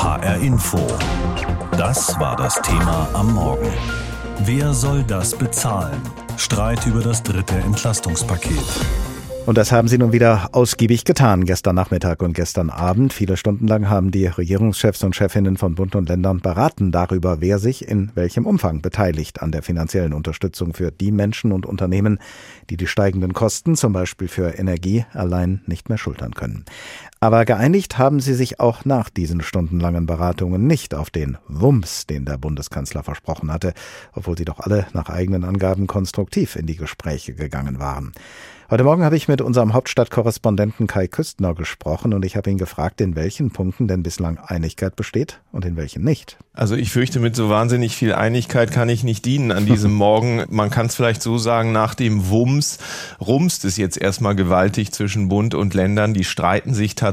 HR Info. Das war das Thema am Morgen. Wer soll das bezahlen? Streit über das dritte Entlastungspaket. Und das haben sie nun wieder ausgiebig getan, gestern Nachmittag und gestern Abend. Viele Stunden lang haben die Regierungschefs und Chefinnen von Bund und Ländern beraten darüber, wer sich in welchem Umfang beteiligt an der finanziellen Unterstützung für die Menschen und Unternehmen, die die steigenden Kosten, zum Beispiel für Energie, allein nicht mehr schultern können. Aber geeinigt haben sie sich auch nach diesen stundenlangen Beratungen nicht auf den Wumms, den der Bundeskanzler versprochen hatte, obwohl sie doch alle nach eigenen Angaben konstruktiv in die Gespräche gegangen waren. Heute Morgen habe ich mit unserem Hauptstadtkorrespondenten Kai Küstner gesprochen und ich habe ihn gefragt, in welchen Punkten denn bislang Einigkeit besteht und in welchen nicht. Also ich fürchte, mit so wahnsinnig viel Einigkeit kann ich nicht dienen an diesem Morgen. Man kann es vielleicht so sagen, nach dem Wumms rumst es jetzt erstmal gewaltig zwischen Bund und Ländern. Die streiten sich tatsächlich.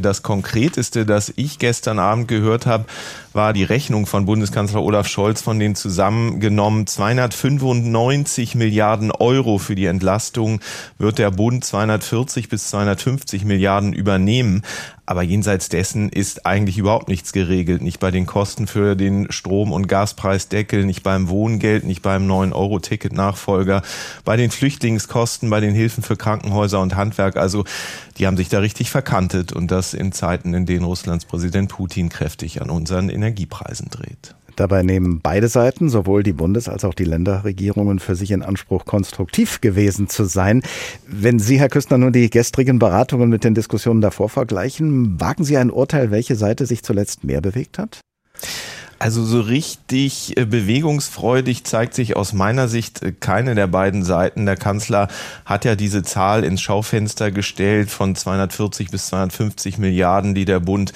Das Konkreteste, das ich gestern Abend gehört habe, war die Rechnung von Bundeskanzler Olaf Scholz von den zusammengenommen 295 Milliarden Euro für die Entlastung wird der Bund 240 bis 250 Milliarden übernehmen. Aber jenseits dessen ist eigentlich überhaupt nichts geregelt. Nicht bei den Kosten für den Strom- und Gaspreisdeckel, nicht beim Wohngeld, nicht beim 9-Euro-Ticket-Nachfolger, bei den Flüchtlingskosten, bei den Hilfen für Krankenhäuser und Handwerk. Also die haben sich da richtig verkantet und das in Zeiten, in denen Russlands Präsident Putin kräftig an unseren Energiepreisen dreht. Dabei nehmen beide Seiten, sowohl die Bundes- als auch die Länderregierungen, für sich in Anspruch, konstruktiv gewesen zu sein. Wenn Sie, Herr Küstner, nun die gestrigen Beratungen mit den Diskussionen davor vergleichen, wagen Sie ein Urteil, welche Seite sich zuletzt mehr bewegt hat? Also so richtig äh, bewegungsfreudig zeigt sich aus meiner Sicht äh, keine der beiden Seiten. Der Kanzler hat ja diese Zahl ins Schaufenster gestellt von 240 bis 250 Milliarden, die der Bund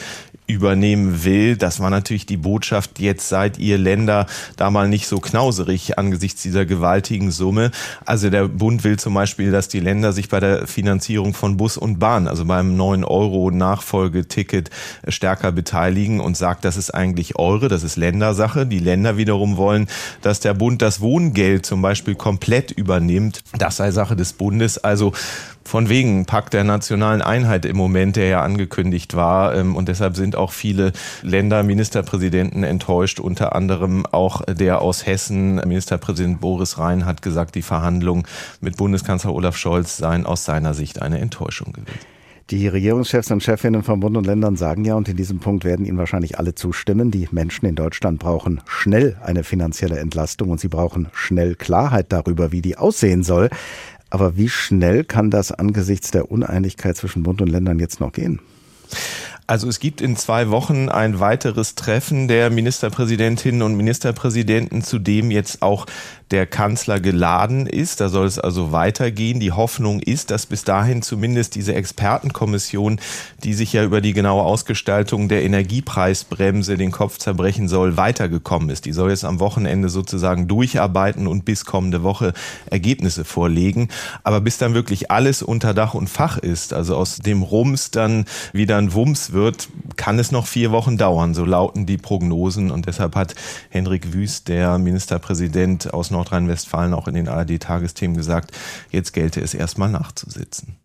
übernehmen will. Das war natürlich die Botschaft, jetzt seid ihr Länder da mal nicht so knauserig angesichts dieser gewaltigen Summe. Also der Bund will zum Beispiel, dass die Länder sich bei der Finanzierung von Bus und Bahn, also beim 9 Euro Nachfolgeticket stärker beteiligen und sagt, das ist eigentlich eure, das ist Ländersache. Die Länder wiederum wollen, dass der Bund das Wohngeld zum Beispiel komplett übernimmt. Das sei Sache des Bundes. Also von wegen Pakt der nationalen Einheit im Moment, der ja angekündigt war. Ähm, und deshalb sind auch viele Länder, Ministerpräsidenten enttäuscht. Unter anderem auch der aus Hessen, Ministerpräsident Boris Rhein, hat gesagt, die Verhandlungen mit Bundeskanzler Olaf Scholz seien aus seiner Sicht eine Enttäuschung gewesen. Die Regierungschefs und Chefinnen von Bund und Ländern sagen ja, und in diesem Punkt werden Ihnen wahrscheinlich alle zustimmen, die Menschen in Deutschland brauchen schnell eine finanzielle Entlastung und sie brauchen schnell Klarheit darüber, wie die aussehen soll. Aber wie schnell kann das angesichts der Uneinigkeit zwischen Bund und Ländern jetzt noch gehen? Also es gibt in zwei Wochen ein weiteres Treffen der Ministerpräsidentinnen und Ministerpräsidenten, zu dem jetzt auch der Kanzler geladen ist. Da soll es also weitergehen. Die Hoffnung ist, dass bis dahin zumindest diese Expertenkommission, die sich ja über die genaue Ausgestaltung der Energiepreisbremse den Kopf zerbrechen soll, weitergekommen ist. Die soll jetzt am Wochenende sozusagen durcharbeiten und bis kommende Woche Ergebnisse vorlegen. Aber bis dann wirklich alles unter Dach und Fach ist, also aus dem Rums dann wieder ein Wumms wird, kann es noch vier Wochen dauern. So lauten die Prognosen. Und deshalb hat Henrik Wüst, der Ministerpräsident aus Nordrhein Nordrhein-Westfalen auch in den ARD-Tagesthemen gesagt, jetzt gelte es erstmal nachzusitzen.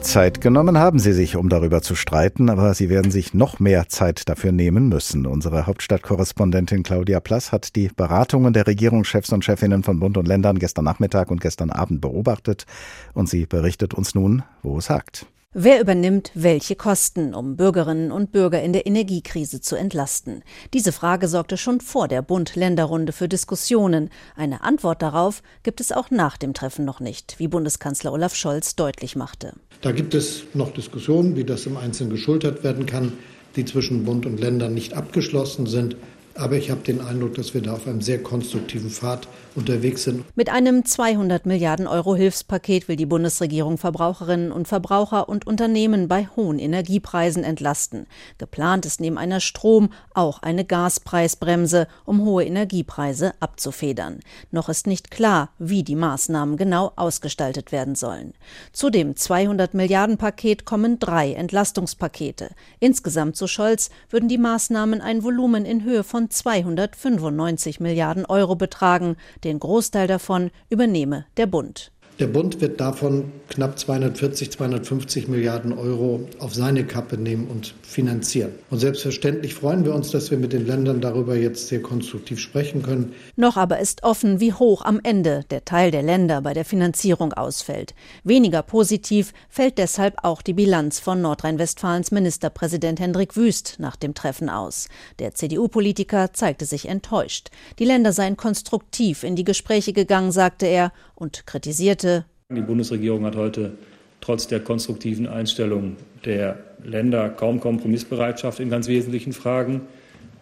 Zeit genommen haben Sie sich, um darüber zu streiten, aber Sie werden sich noch mehr Zeit dafür nehmen müssen. Unsere Hauptstadtkorrespondentin Claudia Plass hat die Beratungen der Regierungschefs und Chefinnen von Bund und Ländern gestern Nachmittag und gestern Abend beobachtet und sie berichtet uns nun, wo es hakt. Wer übernimmt welche Kosten, um Bürgerinnen und Bürger in der Energiekrise zu entlasten? Diese Frage sorgte schon vor der Bund-Länder-Runde für Diskussionen. Eine Antwort darauf gibt es auch nach dem Treffen noch nicht, wie Bundeskanzler Olaf Scholz deutlich machte. Da gibt es noch Diskussionen, wie das im Einzelnen geschultert werden kann, die zwischen Bund und Ländern nicht abgeschlossen sind. Aber ich habe den Eindruck, dass wir da auf einem sehr konstruktiven Pfad unterwegs sind. Mit einem 200 Milliarden Euro Hilfspaket will die Bundesregierung Verbraucherinnen und Verbraucher und Unternehmen bei hohen Energiepreisen entlasten. Geplant ist neben einer Strom- auch eine Gaspreisbremse, um hohe Energiepreise abzufedern. Noch ist nicht klar, wie die Maßnahmen genau ausgestaltet werden sollen. Zu dem 200 Milliarden Paket kommen drei Entlastungspakete. Insgesamt, so Scholz, würden die Maßnahmen ein Volumen in Höhe von 295 Milliarden Euro betragen. Den Großteil davon übernehme der Bund. Der Bund wird davon knapp 240, 250 Milliarden Euro auf seine Kappe nehmen und finanzieren. Und selbstverständlich freuen wir uns, dass wir mit den Ländern darüber jetzt sehr konstruktiv sprechen können. Noch aber ist offen, wie hoch am Ende der Teil der Länder bei der Finanzierung ausfällt. Weniger positiv fällt deshalb auch die Bilanz von Nordrhein-Westfalens Ministerpräsident Hendrik Wüst nach dem Treffen aus. Der CDU-Politiker zeigte sich enttäuscht. Die Länder seien konstruktiv in die Gespräche gegangen, sagte er und kritisierte. Die Bundesregierung hat heute trotz der konstruktiven Einstellung der Länder kaum Kompromissbereitschaft in ganz wesentlichen Fragen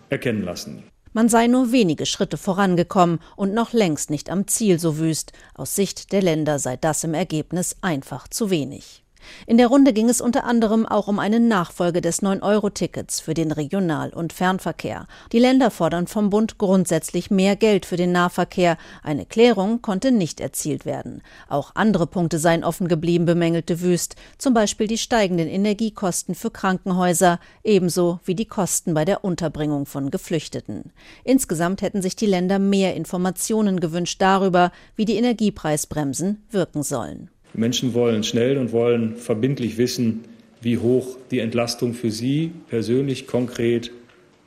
erkennen lassen. Man sei nur wenige Schritte vorangekommen und noch längst nicht am Ziel so wüst. Aus Sicht der Länder sei das im Ergebnis einfach zu wenig. In der Runde ging es unter anderem auch um eine Nachfolge des 9-Euro-Tickets für den Regional- und Fernverkehr. Die Länder fordern vom Bund grundsätzlich mehr Geld für den Nahverkehr. Eine Klärung konnte nicht erzielt werden. Auch andere Punkte seien offen geblieben, bemängelte Wüst, zum Beispiel die steigenden Energiekosten für Krankenhäuser, ebenso wie die Kosten bei der Unterbringung von Geflüchteten. Insgesamt hätten sich die Länder mehr Informationen gewünscht darüber, wie die Energiepreisbremsen wirken sollen. Menschen wollen schnell und wollen verbindlich wissen, wie hoch die Entlastung für sie persönlich konkret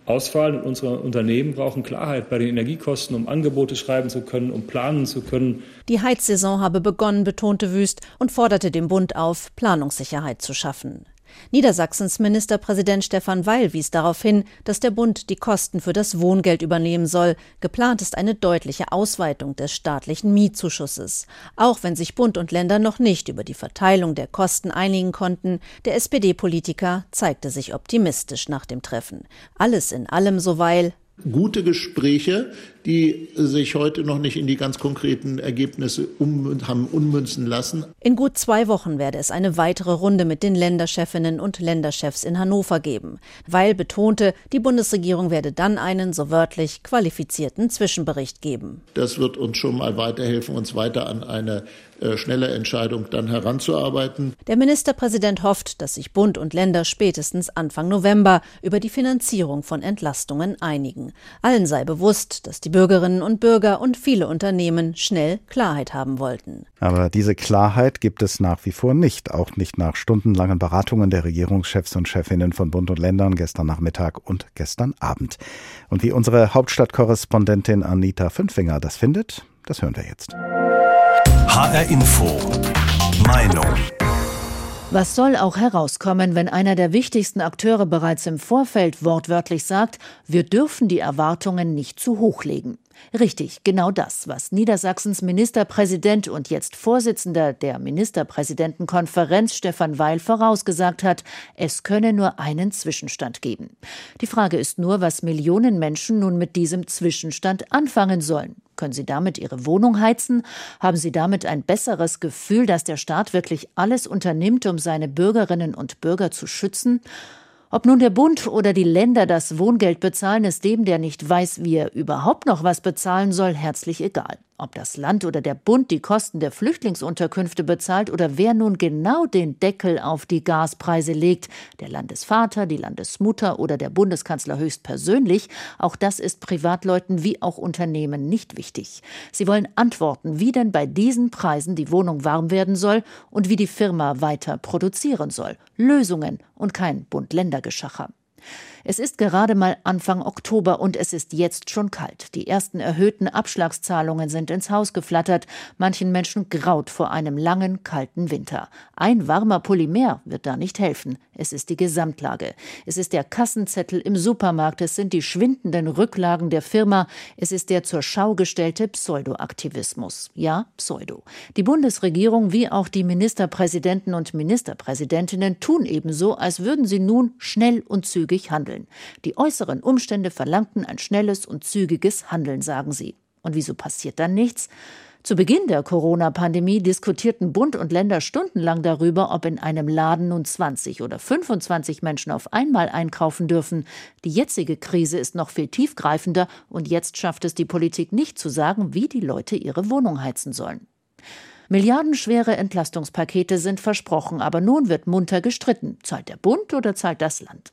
ausfallen. Und unsere Unternehmen brauchen Klarheit bei den Energiekosten, um Angebote schreiben zu können, um planen zu können. Die Heizsaison habe begonnen, betonte Wüst und forderte den Bund auf, Planungssicherheit zu schaffen. Niedersachsens Ministerpräsident Stefan Weil wies darauf hin, dass der Bund die Kosten für das Wohngeld übernehmen soll. Geplant ist eine deutliche Ausweitung des staatlichen Mietzuschusses. Auch wenn sich Bund und Länder noch nicht über die Verteilung der Kosten einigen konnten, der SPD-Politiker zeigte sich optimistisch nach dem Treffen. Alles in allem so Weil gute Gespräche, die sich heute noch nicht in die ganz konkreten Ergebnisse um, haben ummünzen lassen. In gut zwei Wochen werde es eine weitere Runde mit den Länderchefinnen und Länderchefs in Hannover geben. Weil betonte, die Bundesregierung werde dann einen, so wörtlich, qualifizierten Zwischenbericht geben. Das wird uns schon mal weiterhelfen, uns weiter an eine schnelle Entscheidung dann heranzuarbeiten. Der Ministerpräsident hofft, dass sich Bund und Länder spätestens Anfang November über die Finanzierung von Entlastungen einigen. Allen sei bewusst, dass die Bürgerinnen und Bürger und viele Unternehmen schnell Klarheit haben wollten. Aber diese Klarheit gibt es nach wie vor nicht, auch nicht nach stundenlangen Beratungen der Regierungschefs und Chefinnen von Bund und Ländern gestern Nachmittag und gestern Abend. Und wie unsere Hauptstadtkorrespondentin Anita Fünfinger das findet, das hören wir jetzt. HR Info. Meinung. Was soll auch herauskommen, wenn einer der wichtigsten Akteure bereits im Vorfeld wortwörtlich sagt, wir dürfen die Erwartungen nicht zu hoch legen? Richtig, genau das, was Niedersachsens Ministerpräsident und jetzt Vorsitzender der Ministerpräsidentenkonferenz Stefan Weil vorausgesagt hat, es könne nur einen Zwischenstand geben. Die Frage ist nur, was Millionen Menschen nun mit diesem Zwischenstand anfangen sollen. Können Sie damit Ihre Wohnung heizen? Haben Sie damit ein besseres Gefühl, dass der Staat wirklich alles unternimmt, um seine Bürgerinnen und Bürger zu schützen? Ob nun der Bund oder die Länder das Wohngeld bezahlen, ist dem, der nicht weiß, wie er überhaupt noch was bezahlen soll, herzlich egal. Ob das Land oder der Bund die Kosten der Flüchtlingsunterkünfte bezahlt oder wer nun genau den Deckel auf die Gaspreise legt, der Landesvater, die Landesmutter oder der Bundeskanzler höchstpersönlich, auch das ist Privatleuten wie auch Unternehmen nicht wichtig. Sie wollen Antworten, wie denn bei diesen Preisen die Wohnung warm werden soll und wie die Firma weiter produzieren soll. Lösungen und kein Bund-Länder-Geschacher. Es ist gerade mal Anfang Oktober und es ist jetzt schon kalt. Die ersten erhöhten Abschlagszahlungen sind ins Haus geflattert. Manchen Menschen graut vor einem langen, kalten Winter. Ein warmer Polymer wird da nicht helfen. Es ist die Gesamtlage. Es ist der Kassenzettel im Supermarkt. Es sind die schwindenden Rücklagen der Firma. Es ist der zur Schau gestellte Pseudoaktivismus. Ja, Pseudo. Die Bundesregierung wie auch die Ministerpräsidenten und Ministerpräsidentinnen tun ebenso, als würden sie nun schnell und zügig handeln handeln. Die äußeren Umstände verlangten ein schnelles und zügiges Handeln, sagen sie. Und wieso passiert dann nichts? Zu Beginn der Corona-Pandemie diskutierten Bund und Länder stundenlang darüber, ob in einem Laden nun 20 oder 25 Menschen auf einmal einkaufen dürfen. Die jetzige Krise ist noch viel tiefgreifender und jetzt schafft es die Politik nicht zu sagen, wie die Leute ihre Wohnung heizen sollen. Milliardenschwere Entlastungspakete sind versprochen, aber nun wird munter gestritten. Zahlt der Bund oder zahlt das Land?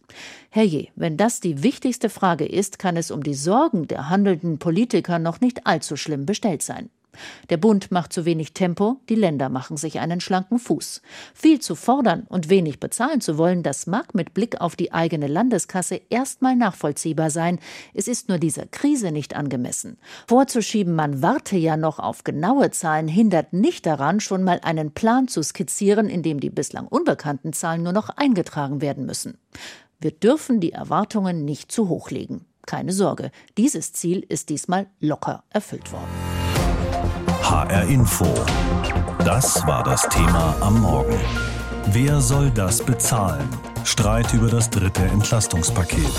Herrje, wenn das die wichtigste Frage ist, kann es um die Sorgen der handelnden Politiker noch nicht allzu schlimm bestellt sein. Der Bund macht zu wenig Tempo, die Länder machen sich einen schlanken Fuß. Viel zu fordern und wenig bezahlen zu wollen, das mag mit Blick auf die eigene Landeskasse erstmal nachvollziehbar sein. Es ist nur dieser Krise nicht angemessen. Vorzuschieben, man warte ja noch auf genaue Zahlen, hindert nicht daran, schon mal einen Plan zu skizzieren, in dem die bislang unbekannten Zahlen nur noch eingetragen werden müssen. Wir dürfen die Erwartungen nicht zu hoch legen. Keine Sorge, dieses Ziel ist diesmal locker erfüllt worden. HR Info. Das war das Thema am Morgen. Wer soll das bezahlen? Streit über das dritte Entlastungspaket.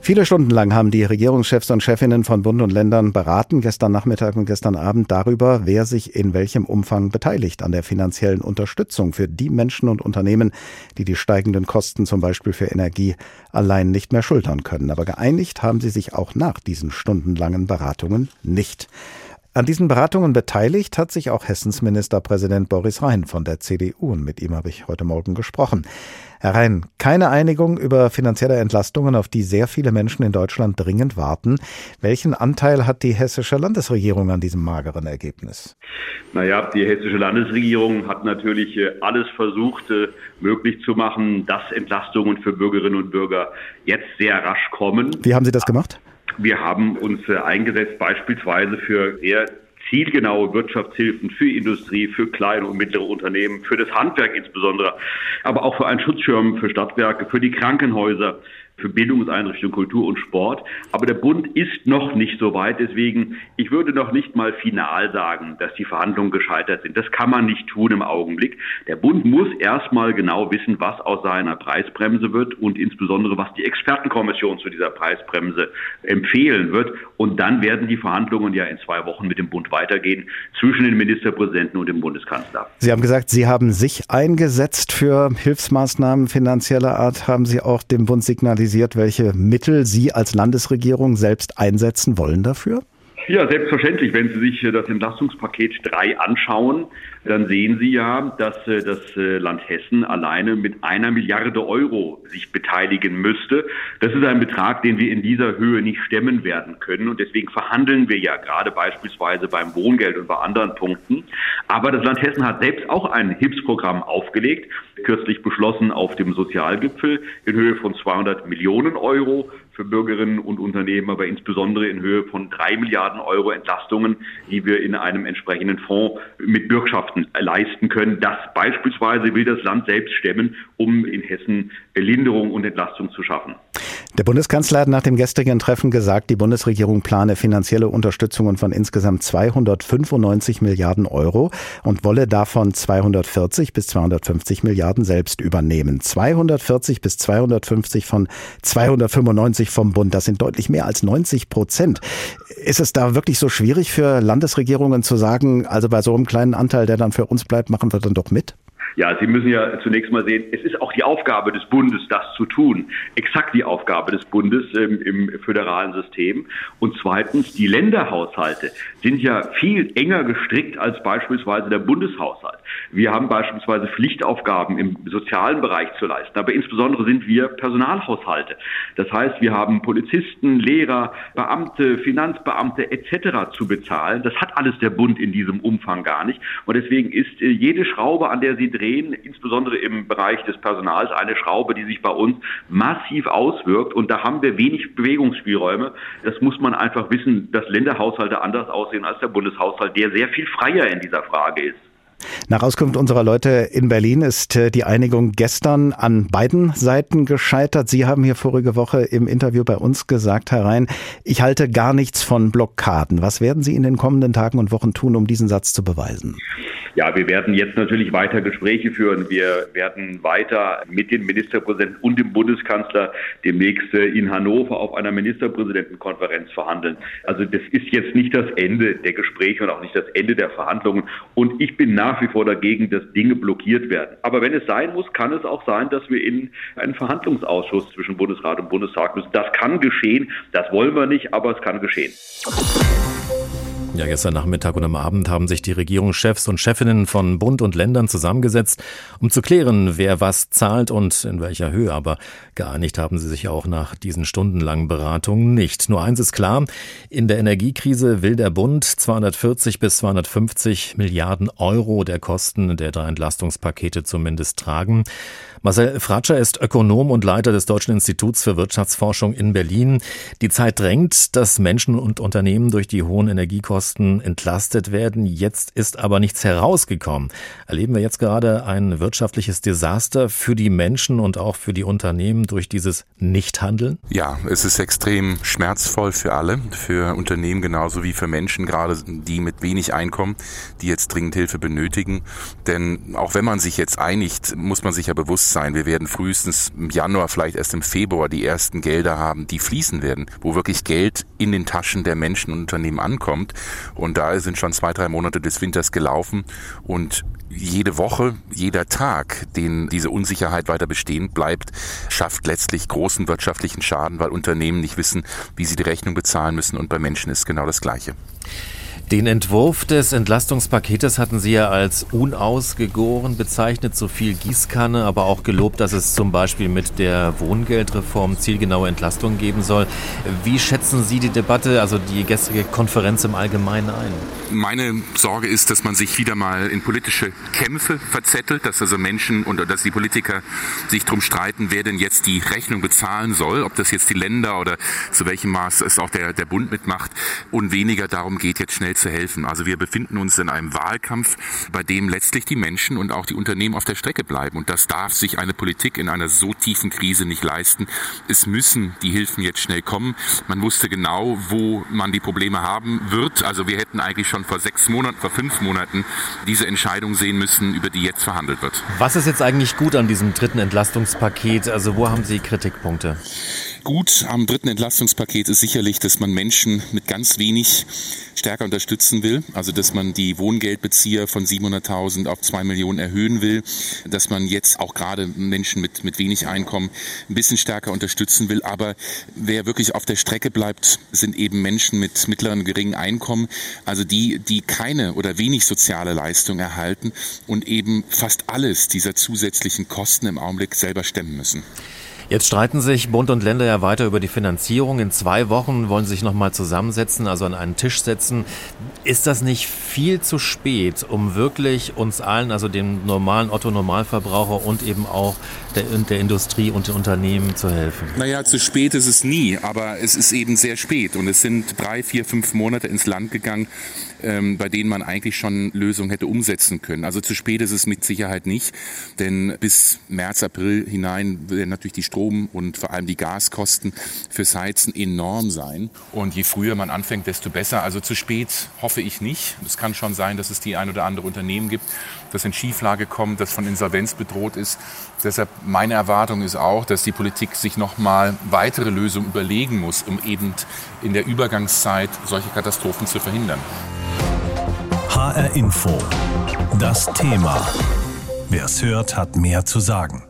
Viele Stunden lang haben die Regierungschefs und Chefinnen von Bund und Ländern beraten, gestern Nachmittag und gestern Abend, darüber, wer sich in welchem Umfang beteiligt an der finanziellen Unterstützung für die Menschen und Unternehmen, die die steigenden Kosten zum Beispiel für Energie allein nicht mehr schultern können. Aber geeinigt haben sie sich auch nach diesen stundenlangen Beratungen nicht. An diesen Beratungen beteiligt hat sich auch Hessens Ministerpräsident Boris Rhein von der CDU und mit ihm habe ich heute Morgen gesprochen. Herr Rhein, keine Einigung über finanzielle Entlastungen, auf die sehr viele Menschen in Deutschland dringend warten. Welchen Anteil hat die hessische Landesregierung an diesem mageren Ergebnis? Naja, die hessische Landesregierung hat natürlich äh, alles versucht, äh, möglich zu machen, dass Entlastungen für Bürgerinnen und Bürger jetzt sehr rasch kommen. Wie haben Sie das gemacht? Wir haben uns äh, eingesetzt beispielsweise für sehr zielgenaue Wirtschaftshilfen für Industrie, für kleine und mittlere Unternehmen, für das Handwerk insbesondere, aber auch für einen Schutzschirm für Stadtwerke, für die Krankenhäuser, für Bildungseinrichtungen, Kultur und Sport. Aber der Bund ist noch nicht so weit. Deswegen, ich würde noch nicht mal final sagen, dass die Verhandlungen gescheitert sind. Das kann man nicht tun im Augenblick. Der Bund muss erstmal genau wissen, was aus seiner Preisbremse wird und insbesondere, was die Expertenkommission zu dieser Preisbremse empfehlen wird. Und dann werden die Verhandlungen ja in zwei Wochen mit dem Bund weitergehen zwischen den Ministerpräsidenten und dem Bundeskanzler. Sie haben gesagt, Sie haben sich eingesetzt für Hilfsmaßnahmen finanzieller Art. Haben Sie auch dem Bund signalisiert, signalisiert, welche Mittel Sie als Landesregierung selbst einsetzen wollen dafür? Ja, selbstverständlich. Wenn Sie sich das Entlastungspaket 3 anschauen, dann sehen Sie ja, dass äh, das äh, Land Hessen alleine mit einer Milliarde Euro sich beteiligen müsste. Das ist ein Betrag, den wir in dieser Höhe nicht stemmen werden können. Und deswegen verhandeln wir ja gerade beispielsweise beim Wohngeld und bei anderen Punkten. Aber das Land Hessen hat selbst auch ein Hilfsprogramm aufgelegt, kürzlich beschlossen auf dem Sozialgipfel in Höhe von 200 Millionen Euro für Bürgerinnen und Unternehmen, aber insbesondere in Höhe von drei Milliarden Euro Entlastungen, die wir in einem entsprechenden Fonds mit Bürgschaften leisten können. Das beispielsweise will das Land selbst stemmen, um in Hessen Linderung und Entlastung zu schaffen. Der Bundeskanzler hat nach dem gestrigen Treffen gesagt, die Bundesregierung plane finanzielle Unterstützungen von insgesamt 295 Milliarden Euro und wolle davon 240 bis 250 Milliarden selbst übernehmen. 240 bis 250 von 295 vom Bund, das sind deutlich mehr als 90 Prozent. Ist es da wirklich so schwierig für Landesregierungen zu sagen, also bei so einem kleinen Anteil, der dann für uns bleibt, machen wir dann doch mit? Ja, Sie müssen ja zunächst mal sehen, es ist auch die Aufgabe des Bundes, das zu tun. Exakt die Aufgabe des Bundes ähm, im föderalen System. Und zweitens, die Länderhaushalte sind ja viel enger gestrickt als beispielsweise der Bundeshaushalt. Wir haben beispielsweise Pflichtaufgaben im sozialen Bereich zu leisten, aber insbesondere sind wir Personalhaushalte. Das heißt, wir haben Polizisten, Lehrer, Beamte, Finanzbeamte etc. zu bezahlen. Das hat alles der Bund in diesem Umfang gar nicht. Und deswegen ist äh, jede Schraube, an der Sie drehen, insbesondere im Bereich des Personals, eine Schraube, die sich bei uns massiv auswirkt. Und da haben wir wenig Bewegungsspielräume. Das muss man einfach wissen, dass Länderhaushalte anders aussehen als der Bundeshaushalt, der sehr viel freier in dieser Frage ist. Nach Auskunft unserer Leute in Berlin ist äh, die Einigung gestern an beiden Seiten gescheitert. Sie haben hier vorige Woche im Interview bei uns gesagt, Herr Rhein, ich halte gar nichts von Blockaden. Was werden Sie in den kommenden Tagen und Wochen tun, um diesen Satz zu beweisen? Ja, wir werden jetzt natürlich weiter Gespräche führen. Wir werden weiter mit den Ministerpräsidenten und dem Bundeskanzler demnächst äh, in Hannover auf einer Ministerpräsidentenkonferenz verhandeln. Also das ist jetzt nicht das Ende der Gespräche und auch nicht das Ende der Verhandlungen. Und ich bin nach wie vor dagegen, dass Dinge blockiert werden. Aber wenn es sein muss, kann es auch sein, dass wir in einen Verhandlungsausschuss zwischen Bundesrat und Bundestag müssen. Das kann geschehen. Das wollen wir nicht, aber es kann geschehen. Ja, gestern Nachmittag und am Abend haben sich die Regierungschefs und Chefinnen von Bund und Ländern zusammengesetzt, um zu klären, wer was zahlt und in welcher Höhe. Aber geeinigt haben sie sich auch nach diesen stundenlangen Beratungen nicht. Nur eins ist klar, in der Energiekrise will der Bund 240 bis 250 Milliarden Euro der Kosten der drei Entlastungspakete zumindest tragen. Marcel Fratscher ist Ökonom und Leiter des Deutschen Instituts für Wirtschaftsforschung in Berlin. Die Zeit drängt, dass Menschen und Unternehmen durch die hohen Energiekosten entlastet werden. Jetzt ist aber nichts herausgekommen. Erleben wir jetzt gerade ein wirtschaftliches Desaster für die Menschen und auch für die Unternehmen durch dieses Nichthandeln? Ja, es ist extrem schmerzvoll für alle, für Unternehmen genauso wie für Menschen, gerade die mit wenig Einkommen, die jetzt dringend Hilfe benötigen. Denn auch wenn man sich jetzt einigt, muss man sich ja bewusst sein. Wir werden frühestens im Januar, vielleicht erst im Februar die ersten Gelder haben, die fließen werden, wo wirklich Geld in den Taschen der Menschen und Unternehmen ankommt. Und da sind schon zwei, drei Monate des Winters gelaufen und jede Woche, jeder Tag, den diese Unsicherheit weiter bestehen bleibt, schafft letztlich großen wirtschaftlichen Schaden, weil Unternehmen nicht wissen, wie sie die Rechnung bezahlen müssen und bei Menschen ist genau das Gleiche. Den Entwurf des Entlastungspaketes hatten Sie ja als unausgegoren bezeichnet, so viel Gießkanne, aber auch gelobt, dass es zum Beispiel mit der Wohngeldreform zielgenaue Entlastungen geben soll. Wie schätzen Sie die Debatte, also die gestrige Konferenz im Allgemeinen ein? Meine Sorge ist, dass man sich wieder mal in politische Kämpfe verzettelt, dass also Menschen und dass die Politiker sich darum streiten, wer denn jetzt die Rechnung bezahlen soll, ob das jetzt die Länder oder zu welchem Maß es auch der, der Bund mitmacht und weniger darum geht, jetzt schnell zu helfen. Also wir befinden uns in einem Wahlkampf, bei dem letztlich die Menschen und auch die Unternehmen auf der Strecke bleiben. Und das darf sich eine Politik in einer so tiefen Krise nicht leisten. Es müssen die Hilfen jetzt schnell kommen. Man wusste genau, wo man die Probleme haben wird. Also wir hätten eigentlich schon vor sechs Monaten, vor fünf Monaten diese Entscheidung sehen müssen, über die jetzt verhandelt wird. Was ist jetzt eigentlich gut an diesem dritten Entlastungspaket? Also wo haben Sie Kritikpunkte? Gut am dritten Entlastungspaket ist sicherlich, dass man Menschen mit ganz wenig stärker unterstützen will. Also, dass man die Wohngeldbezieher von 700.000 auf 2 Millionen erhöhen will. Dass man jetzt auch gerade Menschen mit, mit wenig Einkommen ein bisschen stärker unterstützen will. Aber wer wirklich auf der Strecke bleibt, sind eben Menschen mit mittleren, geringen Einkommen. Also die, die keine oder wenig soziale Leistung erhalten und eben fast alles dieser zusätzlichen Kosten im Augenblick selber stemmen müssen. Jetzt streiten sich Bund und Länder ja weiter über die Finanzierung. In zwei Wochen wollen sie sich nochmal zusammensetzen, also an einen Tisch setzen. Ist das nicht viel zu spät, um wirklich uns allen, also dem normalen Otto-Normalverbraucher und eben auch der, der Industrie und den Unternehmen zu helfen? Naja, zu spät ist es nie, aber es ist eben sehr spät. Und es sind drei, vier, fünf Monate ins Land gegangen, ähm, bei denen man eigentlich schon Lösungen hätte umsetzen können. Also zu spät ist es mit Sicherheit nicht, denn bis März, April hinein werden natürlich die Strom- und vor allem die Gaskosten fürs Heizen enorm sein. Und je früher man anfängt, desto besser. Also zu spät hoffe ich nicht. Es kann schon sein, dass es die ein oder andere Unternehmen gibt, das in Schieflage kommt, das von Insolvenz bedroht ist. Deshalb meine Erwartung ist auch, dass die Politik sich noch mal weitere Lösungen überlegen muss, um eben in der Übergangszeit solche Katastrophen zu verhindern. HR Info. Das Thema. Wer es hört, hat mehr zu sagen.